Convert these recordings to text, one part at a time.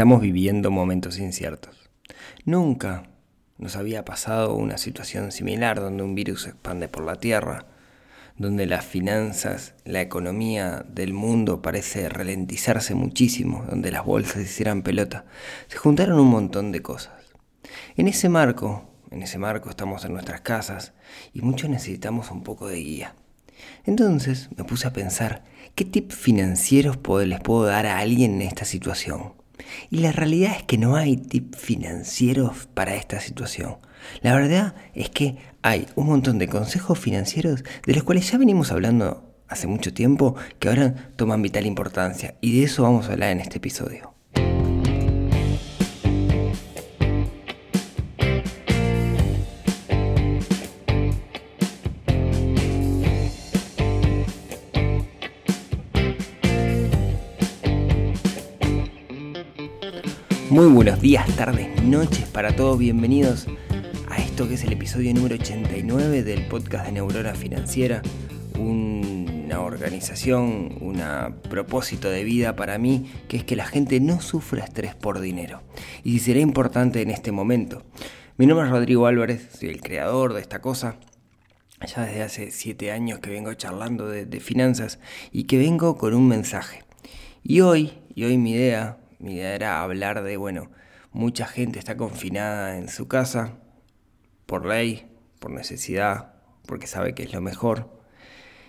Estamos viviendo momentos inciertos. Nunca nos había pasado una situación similar donde un virus se expande por la Tierra, donde las finanzas, la economía del mundo parece ralentizarse muchísimo, donde las bolsas hicieran pelota. Se juntaron un montón de cosas. En ese marco, en ese marco estamos en nuestras casas y muchos necesitamos un poco de guía. Entonces me puse a pensar, ¿qué tips financieros les puedo dar a alguien en esta situación? Y la realidad es que no hay tips financieros para esta situación. La verdad es que hay un montón de consejos financieros de los cuales ya venimos hablando hace mucho tiempo que ahora toman vital importancia y de eso vamos a hablar en este episodio. Muy buenos días, tardes, noches para todos. Bienvenidos a esto que es el episodio número 89 del podcast de Neurona Financiera. Una organización, un propósito de vida para mí, que es que la gente no sufra estrés por dinero. Y será importante en este momento. Mi nombre es Rodrigo Álvarez, soy el creador de esta cosa. Ya desde hace 7 años que vengo charlando de, de finanzas y que vengo con un mensaje. Y hoy, y hoy mi idea, mi idea era hablar de, bueno, mucha gente está confinada en su casa por ley, por necesidad, porque sabe que es lo mejor,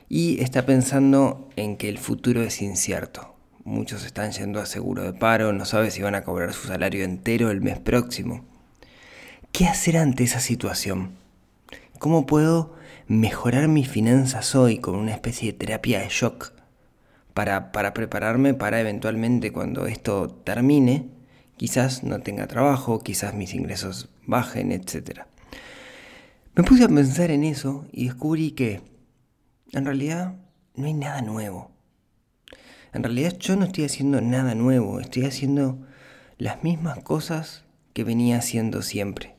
y está pensando en que el futuro es incierto. Muchos están yendo a seguro de paro, no sabe si van a cobrar su salario entero el mes próximo. ¿Qué hacer ante esa situación? ¿Cómo puedo mejorar mis finanzas hoy con una especie de terapia de shock para, prepararme para eventualmente cuando esto termine, quizás no tenga trabajo, quizás mis ingresos bajen, etc. Me puse a pensar en eso y descubrí que en realidad no hay nada nuevo. En realidad yo no estoy haciendo nada nuevo, estoy haciendo las mismas cosas que venía haciendo siempre,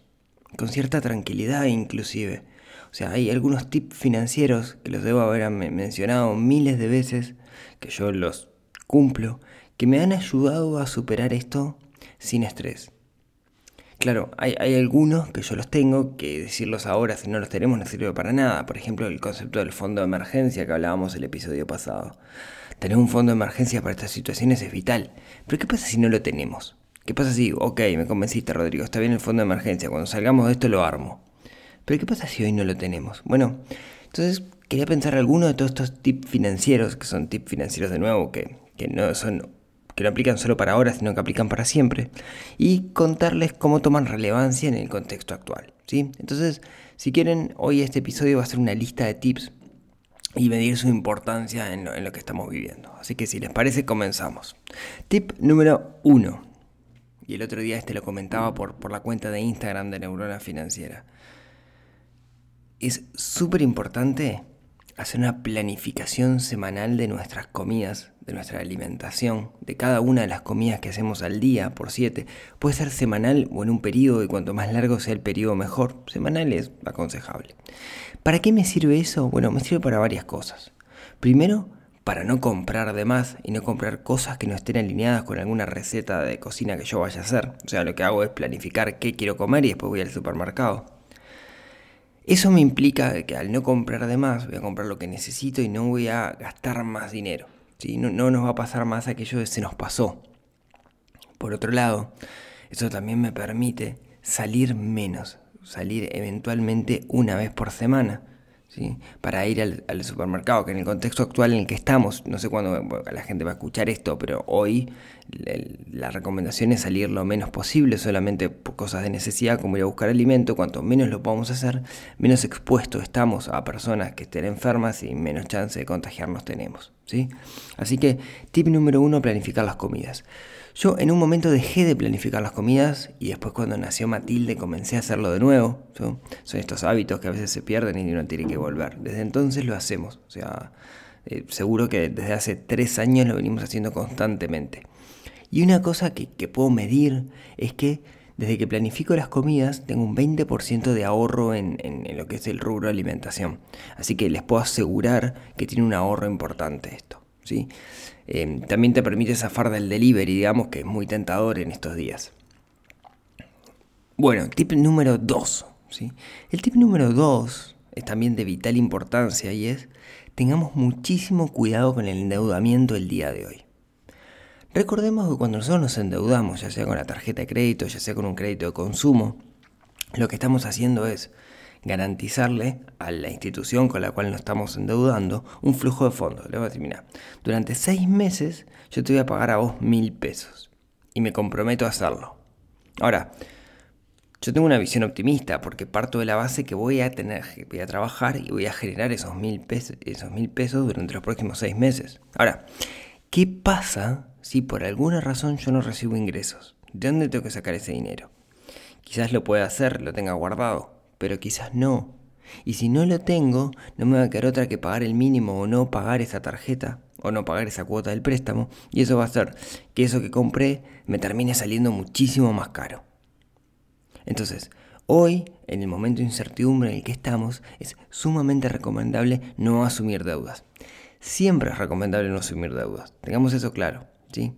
con cierta tranquilidad inclusive. O sea, hay algunos tips financieros que los debo haber mencionado miles de veces que yo los cumplo, que me han ayudado a superar esto sin estrés. Claro, hay, algunos que yo los tengo, que decirlos ahora si no los tenemos no sirve para nada. Por ejemplo, el concepto del fondo de emergencia que hablábamos el episodio pasado. Tener un fondo de emergencia para estas situaciones es vital. Pero ¿qué pasa si no lo tenemos? ¿Qué pasa si, ok, me convenciste Rodrigo, está bien el fondo de emergencia, cuando salgamos de esto lo armo? Pero ¿qué pasa si hoy no lo tenemos? Bueno, entonces quería pensar alguno de todos estos tips financieros, que son tips financieros de nuevo, que, no son que no aplican solo para ahora, sino que aplican para siempre, y contarles cómo toman relevancia en el contexto actual. ¿sí? Entonces, si quieren, hoy este episodio va a ser una lista de tips y medir su importancia en lo, que estamos viviendo. Así que si les parece, comenzamos. Tip número uno. Y el otro día este lo comentaba por, por la cuenta de Instagram de Neurona Financiera. Es súper importante hacer una planificación semanal de nuestras comidas, de nuestra alimentación, de cada una de las comidas que hacemos al día por siete. Puede ser semanal o en un periodo y cuanto más largo sea el periodo mejor. Semanal es aconsejable. ¿Para qué me sirve eso? Bueno, me sirve para varias cosas. Primero, para no comprar de más y no comprar cosas que no estén alineadas con alguna receta de cocina que yo vaya a hacer. O sea, lo que hago es planificar qué quiero comer y después voy al supermercado. Eso me implica que al no comprar de más, voy a comprar lo que necesito y no voy a gastar más dinero. ¿sí? No, no nos va a pasar más aquello que se nos pasó. Por otro lado, eso también me permite salir menos, salir eventualmente una vez por semana para ir al, supermercado, que en el contexto actual en el que estamos, no sé cuándo la gente va a escuchar esto, pero hoy la recomendación es salir lo menos posible, solamente por cosas de necesidad, como ir a buscar alimento, cuanto menos lo podamos hacer, menos expuestos estamos a personas que estén enfermas y menos chance de contagiarnos tenemos. ¿sí? Así que tip número uno, planificar las comidas. Yo en un momento dejé de planificar las comidas y después cuando nació Matilde comencé a hacerlo de nuevo. Son estos hábitos que a veces se pierden y uno tiene que volver. Desde entonces lo hacemos. O sea, eh, seguro que desde hace tres años lo venimos haciendo constantemente. Y una cosa que, puedo medir es que desde que planifico las comidas tengo un 20% de ahorro en, en, lo que es el rubro alimentación. Así que les puedo asegurar que tiene un ahorro importante esto. ¿sí? Em, también te permite zafar del delivery, digamos que es muy tentador en estos días. Bueno, tip número 2. ¿sí? El tip número 2 es también de vital importancia y es tengamos muchísimo cuidado con el endeudamiento el día de hoy. Recordemos que cuando nosotros nos endeudamos, ya sea con la tarjeta de crédito, ya sea con un crédito de consumo, lo que estamos haciendo es garantizarle a la institución con la cual nos estamos endeudando un flujo de fondos. Le voy a decir, mira, durante seis meses yo te voy a pagar a vos mil pesos y me comprometo a hacerlo. Ahora, yo tengo una visión optimista porque parto de la base que voy a tener, voy a trabajar y voy a generar esos mil pesos, esos mil pesos durante los próximos seis meses. Ahora, ¿qué pasa si por alguna razón yo no recibo ingresos? ¿De dónde tengo que sacar ese dinero? Quizás lo pueda hacer, lo tenga guardado, pero quizás no. Y si no lo tengo, no me va a quedar otra que pagar el mínimo o no pagar esa tarjeta o no pagar esa cuota del préstamo. Y eso va a hacer que eso que compré me termine saliendo muchísimo más caro. Entonces, hoy, en el momento de incertidumbre en el que estamos, es sumamente recomendable no asumir deudas. Siempre es recomendable no asumir deudas. Tengamos eso claro. ¿sí?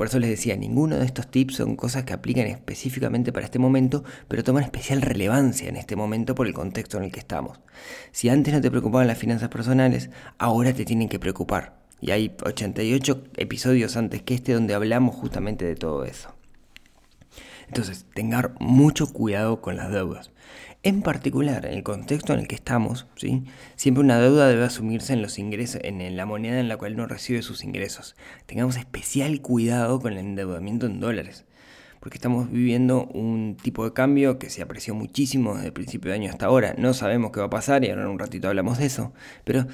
Por eso les decía, ninguno de estos tips son cosas que aplican específicamente para este momento, pero toman especial relevancia en este momento por el contexto en el que estamos. Si antes no te preocupaban las finanzas personales, ahora te tienen que preocupar. Y hay 88 episodios antes que este donde hablamos justamente de todo eso. Entonces, tengan mucho cuidado con las deudas. En particular, en el contexto en el que estamos, ¿sí? siempre una deuda debe asumirse en los ingresos, en la moneda en la cual no recibe sus ingresos. Tengamos especial cuidado con el endeudamiento en dólares, porque estamos viviendo un tipo de cambio que se apreció muchísimo desde el principio de año hasta ahora. No sabemos qué va a pasar y ahora en un ratito hablamos de eso, pero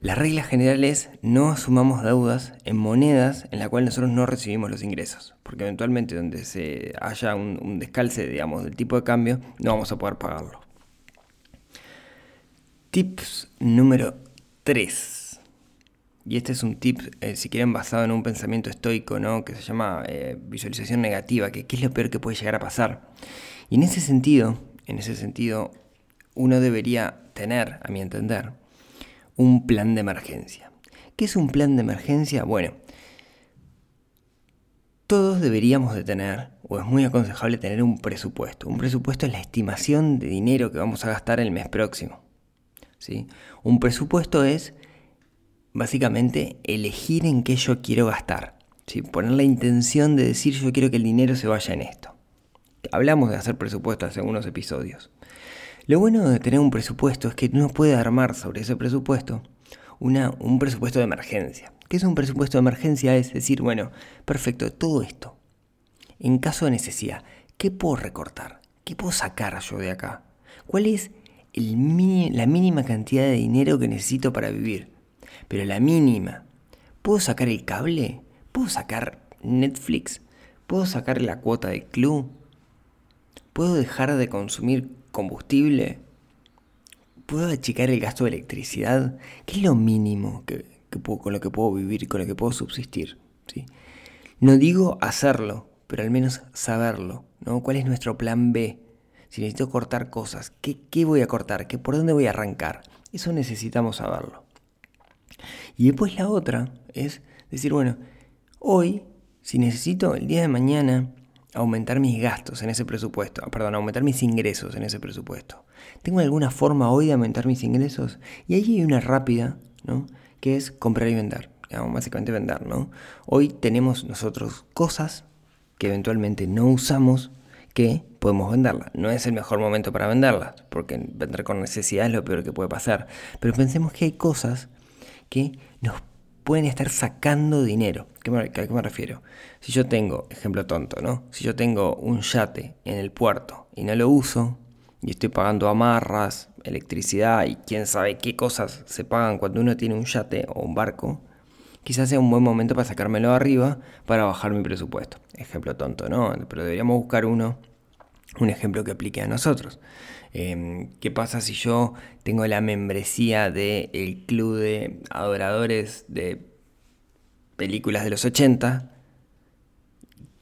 la regla general es no asumamos deudas en monedas en la cual nosotros no recibimos los ingresos, porque eventualmente donde se haya un, descalce, digamos, del tipo de cambio, no vamos a poder pagarlo. Tips número 3. Y este es un tip, eh, si quieren, basado en un pensamiento estoico, ¿no? Que se llama eh, visualización negativa, que qué es lo peor que puede llegar a pasar. Y en ese sentido, en ese sentido, uno debería tener, a mi entender, un plan de emergencia. ¿Qué es un plan de emergencia? Bueno, todos deberíamos de tener, o es muy aconsejable tener un presupuesto. Un presupuesto es la estimación de dinero que vamos a gastar el mes próximo. ¿sí? Un presupuesto es básicamente elegir en qué yo quiero gastar. ¿sí? Poner la intención de decir yo quiero que el dinero se vaya en esto. Hablamos de hacer presupuesto hace algunos episodios. Lo bueno de tener un presupuesto es que uno puede armar sobre ese presupuesto una, un presupuesto de emergencia. ¿Qué es un presupuesto de emergencia? Es decir, bueno, perfecto, todo esto. En caso de necesidad, ¿qué puedo recortar? ¿Qué puedo sacar yo de acá? ¿Cuál es el la mínima cantidad de dinero que necesito para vivir? Pero la mínima. ¿Puedo sacar el cable? ¿Puedo sacar Netflix? ¿Puedo sacar la cuota del club? ¿Puedo dejar de consumir combustible? ¿Puedo achicar el gasto de electricidad? ¿Qué es lo mínimo que, con lo que puedo vivir con lo que puedo subsistir? No digo hacerlo, pero al menos saberlo. ¿no? ¿Cuál es nuestro plan B? Si necesito cortar cosas, ¿qué, qué voy a cortar? ¿Qué, ¿Por dónde voy a arrancar? Eso necesitamos saberlo. Y después la otra es decir, bueno, hoy, si necesito el día de mañana aumentar mis gastos en ese presupuesto, ah, perdón, aumentar mis ingresos en ese presupuesto. ¿Tengo alguna forma hoy de aumentar mis ingresos? Y ahí hay una rápida, ¿no? Que es comprar y vender. básicamente vender, ¿no? Hoy tenemos nosotros cosas que eventualmente no usamos que podemos venderlas. No es el mejor momento para venderlas, porque vender con necesidad es lo peor que puede pasar. Pero pensemos que hay cosas que nos pueden estar sacando dinero. ¿Qué me, ¿A qué me refiero? Si yo tengo, ejemplo tonto, ¿no? Si yo tengo un yate en el puerto y no lo uso, y estoy pagando amarras, electricidad y quién sabe qué cosas se pagan cuando uno tiene un yate o un barco, quizás sea un buen momento para sacármelo arriba para bajar mi presupuesto. Ejemplo tonto, ¿no? Pero deberíamos buscar uno, un ejemplo que aplique a nosotros. Em, ¿Qué pasa si yo tengo la membresía del club de adoradores de películas de los 80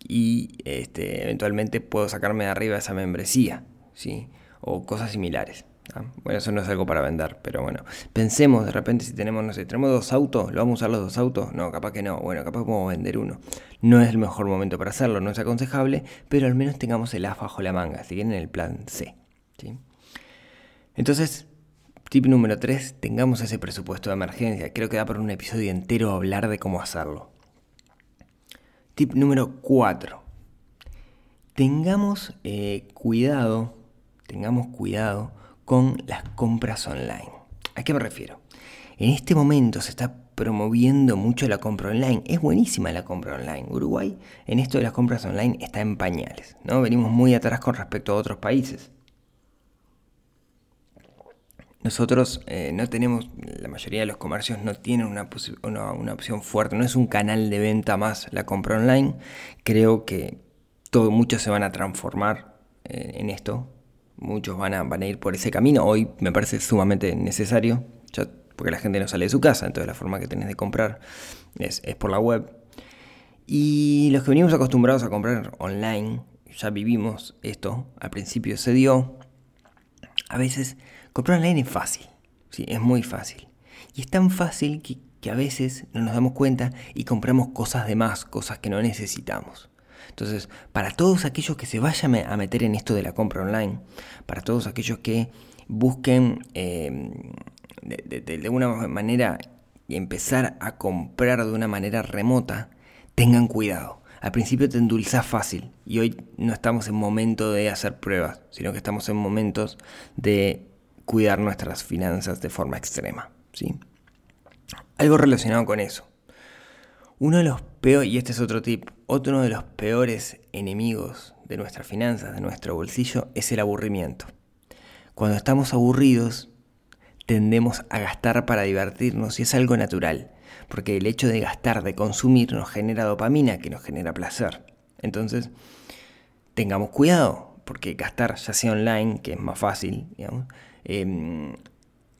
y este, eventualmente puedo sacarme de arriba esa membresía? ¿sí? O cosas similares. ¿Ah? Bueno, eso no es algo para vender, pero bueno, pensemos de repente si tenemos, no sé, tenemos dos autos, ¿lo vamos a usar los dos autos? No, capaz que no, bueno, capaz podemos vender uno. No es el mejor momento para hacerlo, no es aconsejable, pero al menos tengamos el as bajo la manga, si en el plan C. ¿sí? Entonces, tip número 3, tengamos ese presupuesto de emergencia. Creo que da para un episodio entero hablar de cómo hacerlo. Tip número 4. Tengamos eh, cuidado, tengamos cuidado con las compras online. ¿A qué me refiero? En este momento se está promoviendo mucho la compra online. Es buenísima la compra online. Uruguay en esto de las compras online está en pañales. ¿no? Venimos muy atrás con respecto a otros países. Nosotros eh, no tenemos, la mayoría de los comercios no tienen una, opción fuerte, no es un canal de venta más la compra online. Creo que muchos se van a transformar eh, en esto, muchos van a, van a ir por ese camino. Hoy me parece sumamente necesario, porque la gente no sale de su casa, entonces la forma que tenés de comprar es, es por la web. Y los que venimos acostumbrados a comprar online, ya vivimos esto, al principio se dio, a veces comprar online es fácil, ¿sí? es muy fácil. Y es tan fácil que, que a veces no nos damos cuenta y compramos cosas de más, cosas que no necesitamos. Entonces, para todos aquellos que se vayan a meter en esto de la compra online, para todos aquellos que busquen eh, de, alguna manera empezar a comprar de una manera remota, tengan cuidado. Al principio te endulzas fácil y hoy no estamos en momento de hacer pruebas, sino que estamos en momentos de cuidar nuestras finanzas de forma extrema. ¿sí? Algo relacionado con eso. Uno de los y este es otro tip, otro de los peores enemigos de nuestras finanzas, de nuestro bolsillo, es el aburrimiento. Cuando estamos aburridos, tendemos a gastar para divertirnos y es algo natural, porque el hecho de gastar, de consumir, nos genera dopamina, que nos genera placer. Entonces, tengamos cuidado, porque gastar, ya sea online, que es más fácil, em,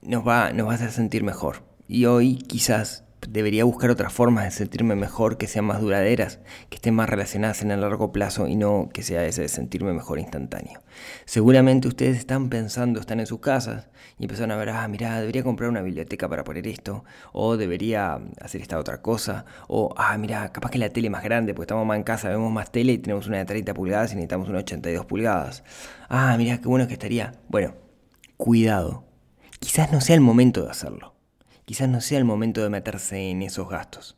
nos, va, nos va a hacer sentir mejor. Y hoy quizás debería buscar otras formas de sentirme mejor que sean más duraderas, que estén más relacionadas en el largo plazo y no que sea ese de sentirme mejor instantáneo. Seguramente ustedes están pensando, están en sus casas y empezaron a ver, ah, mira, debería comprar una biblioteca para poner esto, o debería hacer esta otra cosa, o, ah, mira, capaz que la tele es más grande, porque estamos más en casa, vemos más tele y tenemos una de 30 pulgadas y necesitamos una de 82 pulgadas. Ah, mira, qué bueno que estaría. Bueno, cuidado. Quizás no sea el momento de hacerlo quizás no sea el momento de meterse en esos gastos.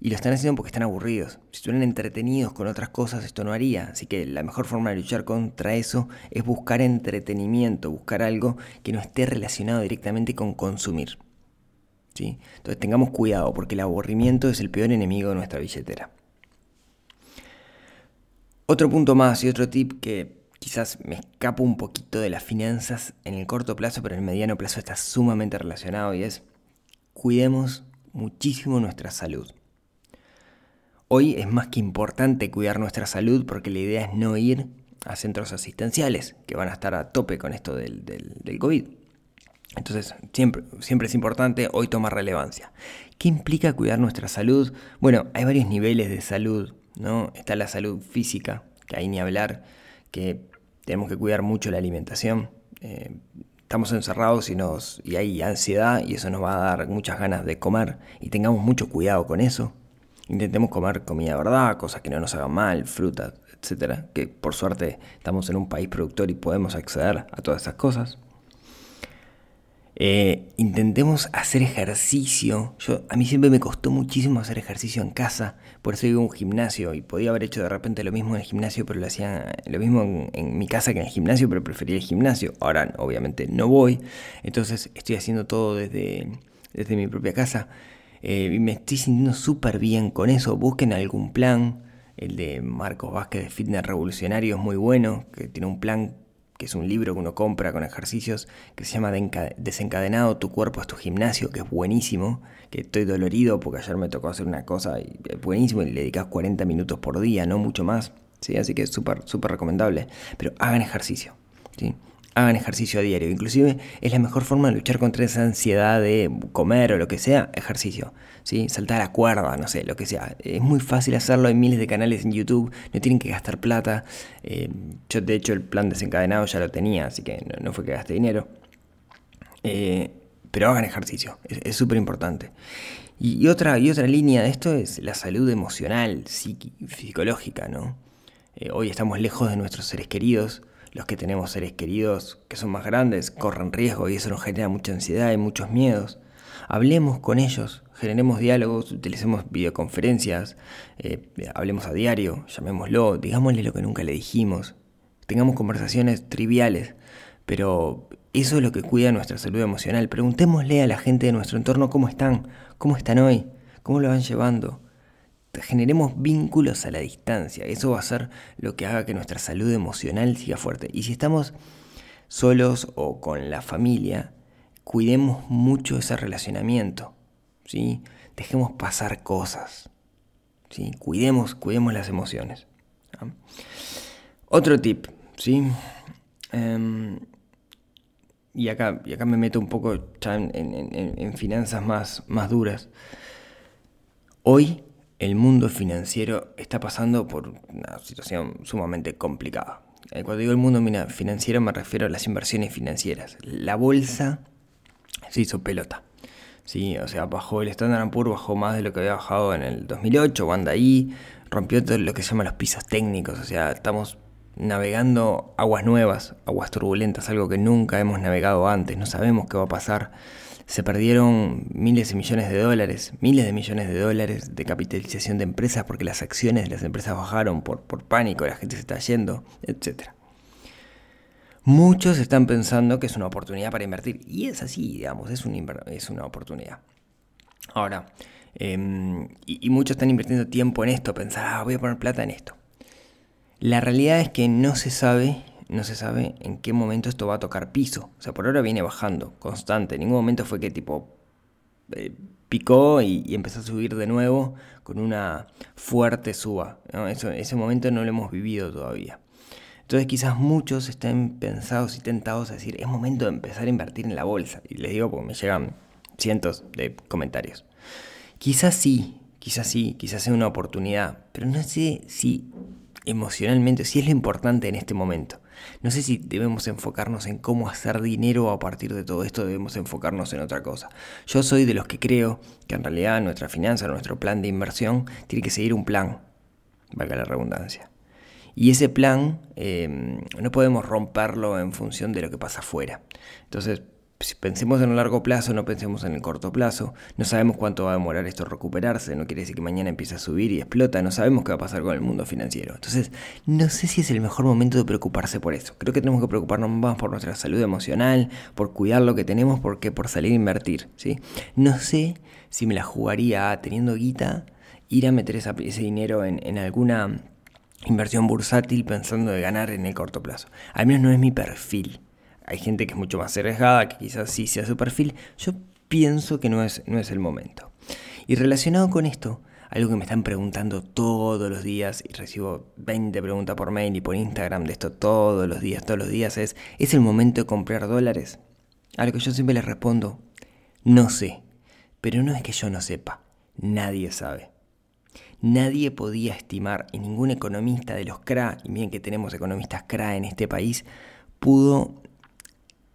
Y lo están haciendo porque están aburridos. Si estuvieran entretenidos con otras cosas, esto no haría. Así que la mejor forma de luchar contra eso es buscar entretenimiento, buscar algo que no esté relacionado directamente con consumir. ¿Sí? Entonces tengamos cuidado porque el aburrimiento es el peor enemigo de nuestra billetera. Otro punto más y otro tip que quizás me escapo un poquito de las finanzas en el corto plazo, pero en el mediano plazo está sumamente relacionado y es cuidemos muchísimo nuestra salud. Hoy es más que importante cuidar nuestra salud porque la idea es no ir a centros asistenciales que van a estar a tope con esto del, COVID. Entonces, siempre, siempre es importante, hoy toma relevancia. ¿Qué implica cuidar nuestra salud? Bueno, hay varios niveles de salud, ¿no? Está la salud física, que hay ni hablar, que tenemos que cuidar mucho la alimentación. Eh, estamos encerrados y, nos, y hay ansiedad y eso nos va a dar muchas ganas de comer y tengamos mucho cuidado con eso. Intentemos comer comida verdad, cosas que no nos hagan mal, frutas, etcétera, que por suerte estamos en un país productor y podemos acceder a todas esas cosas. Eh, intentemos hacer ejercicio. Yo, a mí siempre me costó muchísimo hacer ejercicio en casa, por eso iba a un gimnasio y podía haber hecho de repente lo mismo en el gimnasio, pero lo hacía lo mismo en, mi casa que en el gimnasio, pero prefería el gimnasio. Ahora obviamente no voy, entonces estoy haciendo todo desde, desde mi propia casa eh, y me estoy sintiendo súper bien con eso. Busquen algún plan. El de Marcos Vázquez de Fitness Revolucionario es muy bueno, que tiene un plan que es un libro que uno compra con ejercicios, que se llama Desencadenado, tu cuerpo es tu gimnasio, que es buenísimo, que estoy dolorido porque ayer me tocó hacer una cosa y es buenísimo y le dedicas 40 minutos por día, no mucho más, ¿sí? así que es súper, súper recomendable, pero hagan ejercicio. ¿sí? Hagan ejercicio a diario. Inclusive es la mejor forma de luchar contra esa ansiedad de comer o lo que sea, ejercicio. ¿sí? Saltar a cuerda, no sé, lo que sea. Es muy fácil hacerlo, hay miles de canales en YouTube, no tienen que gastar plata. Eh, yo de hecho el plan desencadenado ya lo tenía, así que no, fue que gaste dinero. Eh, pero hagan ejercicio, es súper importante. Y, otra, y otra línea de esto es la salud emocional, psicológica, ¿no? Eh, hoy estamos lejos de nuestros seres queridos, los que tenemos seres queridos que son más grandes corren riesgo y eso nos genera mucha ansiedad y muchos miedos. Hablemos con ellos, generemos diálogos, utilicemos videoconferencias, eh, hablemos a diario, llamémoslo, digámosle lo que nunca le dijimos, tengamos conversaciones triviales, pero eso es lo que cuida nuestra salud emocional. Preguntémosle a la gente de nuestro entorno cómo están, cómo están hoy, cómo lo van llevando. Generemos vínculos a la distancia. Eso va a ser lo que haga que nuestra salud emocional siga fuerte. Y si estamos solos o con la familia, cuidemos mucho ese relacionamiento. ¿sí? Dejemos pasar cosas. ¿sí? Cuidemos, cuidemos las emociones. Otro tip, ¿sí? Em, y, acá, y acá me meto un poco en, finanzas más, más duras. Hoy el mundo financiero está pasando por una situación sumamente complicada. Eh, cuando digo el mundo financiero me refiero a las inversiones financieras. La bolsa se hizo pelota. Sí, o sea, bajó el Standard Poor's, bajó más de lo que había bajado en el 2008, anda ahí, rompió todo lo que se llama los pisos técnicos, o sea, estamos navegando aguas nuevas, aguas turbulentas, algo que nunca hemos navegado antes, no sabemos qué va a pasar. Se perdieron miles de millones de dólares, miles de millones de dólares de capitalización de empresas porque las acciones de las empresas bajaron por, por pánico, la gente se está yendo, etc. Muchos están pensando que es una oportunidad para invertir y es así, digamos, es, es una oportunidad. Ahora, em, y, muchos están invirtiendo tiempo en esto, pensar, ah, voy a poner plata en esto. La realidad es que no se sabe, no se sabe en qué momento esto va a tocar piso. O sea, por ahora viene bajando, constante. En ningún momento fue que tipo eh, picó y, empezó a subir de nuevo con una fuerte suba. Eso, ese momento no lo hemos vivido todavía. Entonces quizás muchos estén pensados y tentados a decir, es momento de empezar a invertir en la bolsa. Y les digo porque me llegan cientos de comentarios. Quizás sí, quizás sí, quizás sea una oportunidad, pero no sé si emocionalmente, si es lo importante en este momento. No sé si debemos enfocarnos en cómo hacer dinero a partir de todo esto, debemos enfocarnos en otra cosa. Yo soy de los que creo que en realidad nuestra finanza, nuestro plan de inversión, tiene que seguir un plan, valga la redundancia. Y ese plan eh, no podemos romperlo en función de lo que pasa afuera. Entonces, si pensemos en el largo plazo, no pensemos en el corto plazo. No sabemos cuánto va a demorar esto recuperarse, no quiere decir que mañana empiece a subir y explota, no sabemos qué va a pasar con el mundo financiero. Entonces, no sé si es el mejor momento de preocuparse por eso. Creo que tenemos que preocuparnos más por nuestra salud emocional, por cuidar lo que tenemos, porque por salir a invertir, ¿sí? No sé si me la jugaría teniendo guita, ir a meter ese dinero en, en alguna inversión bursátil pensando de ganar en el corto plazo. Al menos no es mi perfil. Hay gente que es mucho más arriesgada, que quizás sí sea su perfil. Yo pienso que no es, no es el momento. Y relacionado con esto, algo que me están preguntando todos los días y recibo 20 preguntas por mail y por Instagram de esto todos los días, todos los días es, ¿es el momento de comprar dólares? A lo que yo siempre les respondo, no sé, pero no es que yo no sepa, nadie sabe. Nadie podía estimar y ningún economista de los CRA, y bien que tenemos economistas CRA en este país, pudo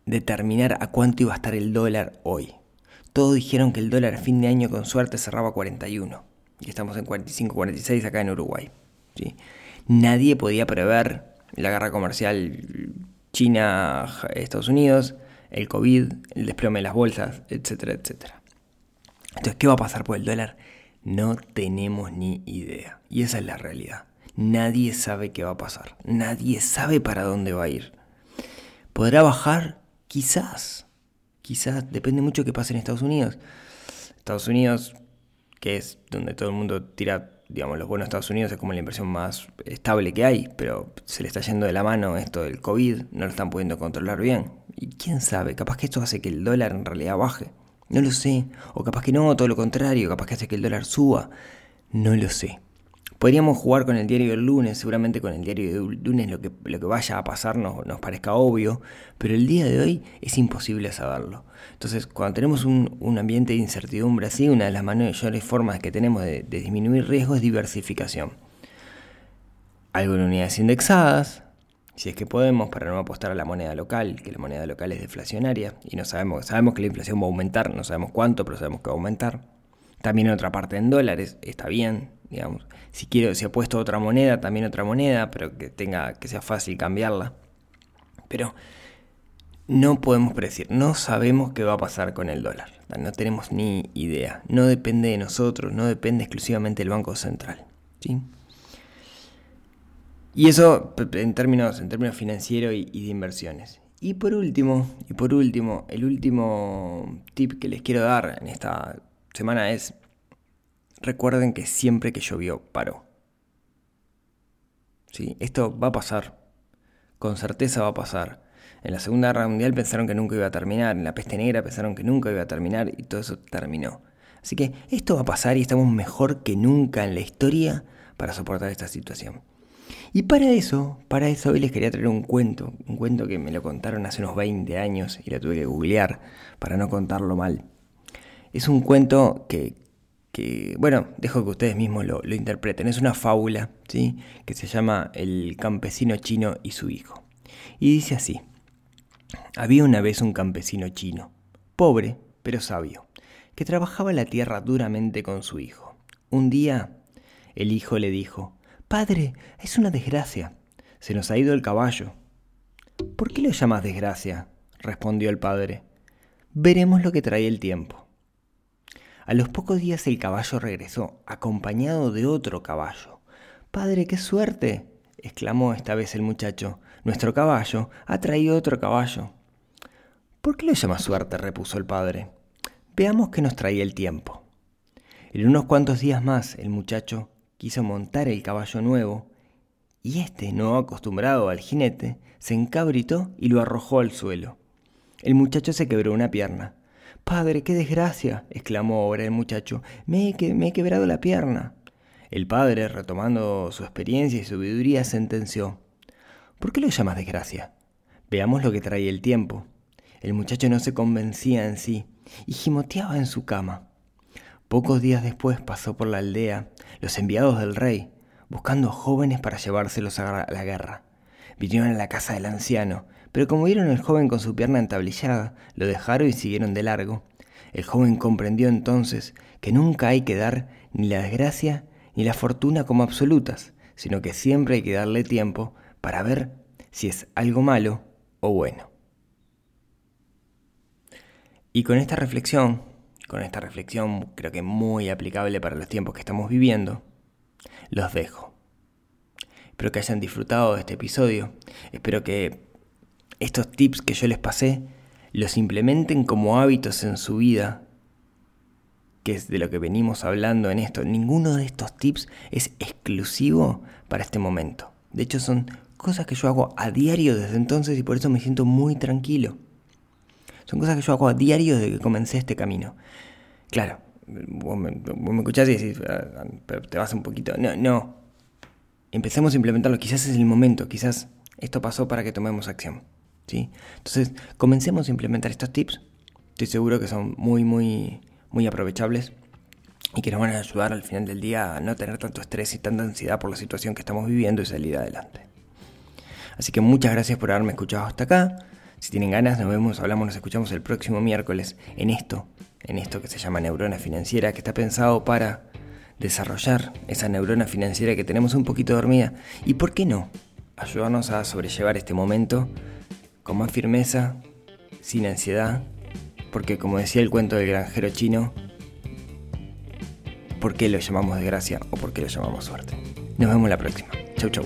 determinar a cuánto iba a estar el dólar hoy. Todos dijeron que el dólar a fin de año con suerte cerraba 41. Y estamos en 45, 46 acá en Uruguay. Nadie podía prever la guerra comercial China-Estados Unidos, el COVID, el desplome de las bolsas, etcétera, etcétera. Entonces, ¿qué va a pasar por el dólar? No tenemos ni idea. Y esa es la realidad. Nadie sabe qué va a pasar. Nadie sabe para dónde va a ir. ¿Podrá bajar? Quizás, quizás, depende mucho qué pase en Estados Unidos. Estados Unidos, que es donde todo el mundo tira, digamos, los buenos Estados Unidos es como la inversión más estable que hay, pero se le está yendo de la mano esto del COVID, no lo están pudiendo controlar bien. Y quién sabe, capaz que esto hace que el dólar en realidad baje. No lo sé. O capaz que no, todo lo contrario, capaz que hace que el dólar suba. No lo sé. Podríamos jugar con el diario del lunes, seguramente con el diario del lunes lo que, lo que vaya a pasar nos, parezca obvio, pero el día de hoy es imposible saberlo. Entonces, cuando tenemos un, ambiente de incertidumbre así, una de las mayores formas que tenemos de, de disminuir riesgo es diversificación. Algo en unidades indexadas, si es que podemos, para no apostar a la moneda local, que la moneda local es deflacionaria y no sabemos, sabemos que la inflación va a aumentar, no sabemos cuánto, pero sabemos que va a aumentar. También otra parte en dólares, está bien, digamos. Si quiero, si apuesto otra moneda, también otra moneda, pero que tenga, que sea fácil cambiarla. Pero no podemos predecir, no sabemos qué va a pasar con el dólar. No tenemos ni idea. No depende de nosotros, no depende exclusivamente del Banco Central. ¿sí? Y eso en términos, en términos financieros y, de inversiones. Y por último, y por último, el último tip que les quiero dar en esta semana es, recuerden que siempre que llovió paró. ¿Sí? Esto va a pasar, con certeza va a pasar. En la Segunda Guerra Mundial pensaron que nunca iba a terminar, en la peste negra pensaron que nunca iba a terminar y todo eso terminó. Así que esto va a pasar y estamos mejor que nunca en la historia para soportar esta situación. Y para eso, para eso hoy les quería traer un cuento, un cuento que me lo contaron hace unos 20 años y lo tuve que googlear para no contarlo mal. Es un cuento que, bueno, dejo que ustedes mismos lo, lo interpreten. Es una fábula, ¿sí? Que se llama El campesino chino y su hijo. Y dice así. Había una vez un campesino chino, pobre pero sabio, que trabajaba la tierra duramente con su hijo. Un día, el hijo le dijo, Padre, es una desgracia. Se nos ha ido el caballo. ¿Por qué lo llamas desgracia? respondió el padre. Veremos lo que trae el tiempo. A los pocos días el caballo regresó, acompañado de otro caballo. Padre, qué suerte. exclamó esta vez el muchacho. Nuestro caballo ha traído otro caballo. ¿Por qué lo llamas suerte? repuso el padre. Veamos qué nos traía el tiempo. En unos cuantos días más el muchacho quiso montar el caballo nuevo, y este, no acostumbrado al jinete, se encabritó y lo arrojó al suelo. El muchacho se quebró una pierna. Padre, qué desgracia, exclamó ahora el muchacho, me he, me he quebrado la pierna. El padre, retomando su experiencia y su sabiduría, sentenció, ¿Por qué lo llamas desgracia? Veamos lo que trae el tiempo. El muchacho no se convencía en sí y gimoteaba en su cama. Pocos días después pasó por la aldea los enviados del rey, buscando jóvenes para llevárselos a la guerra. Vinieron a la casa del anciano, pero como vieron al joven con su pierna entablillada, lo dejaron y siguieron de largo. El joven comprendió entonces que nunca hay que dar ni la desgracia ni la fortuna como absolutas, sino que siempre hay que darle tiempo para ver si es algo malo o bueno. Y con esta reflexión con esta reflexión, creo que muy aplicable para los tiempos que estamos viviendo, los dejo. Espero que hayan disfrutado de este episodio. Espero que estos tips que yo les pasé los implementen como hábitos en su vida, que es de lo que venimos hablando en esto. Ninguno de estos tips es exclusivo para este momento. De hecho, son cosas que yo hago a diario desde entonces y por eso me siento muy tranquilo. Son cosas que yo hago a diario desde que comencé este camino. Claro, vos me, escuchás y decís, ah, pero te vas un poquito. No, no. Empecemos a implementarlo. Quizás es el momento, quizás esto pasó para que tomemos acción. Entonces, comencemos a implementar estos tips. Estoy seguro que son muy, muy, muy aprovechables y que nos van a ayudar al final del día a no tener tanto estrés y tanta ansiedad por la situación que estamos viviendo y salir adelante. Así que muchas gracias por haberme escuchado hasta acá. Si tienen ganas, nos vemos, hablamos, nos escuchamos el próximo miércoles en esto, en esto que se llama neurona financiera, que está pensado para desarrollar esa neurona financiera que tenemos un poquito dormida. ¿Y por qué no? Ayudarnos a sobrellevar este momento con más firmeza, sin ansiedad, porque como decía el cuento del granjero chino, ¿por qué lo llamamos desgracia o por qué lo llamamos suerte? Nos vemos la próxima. Chau chau.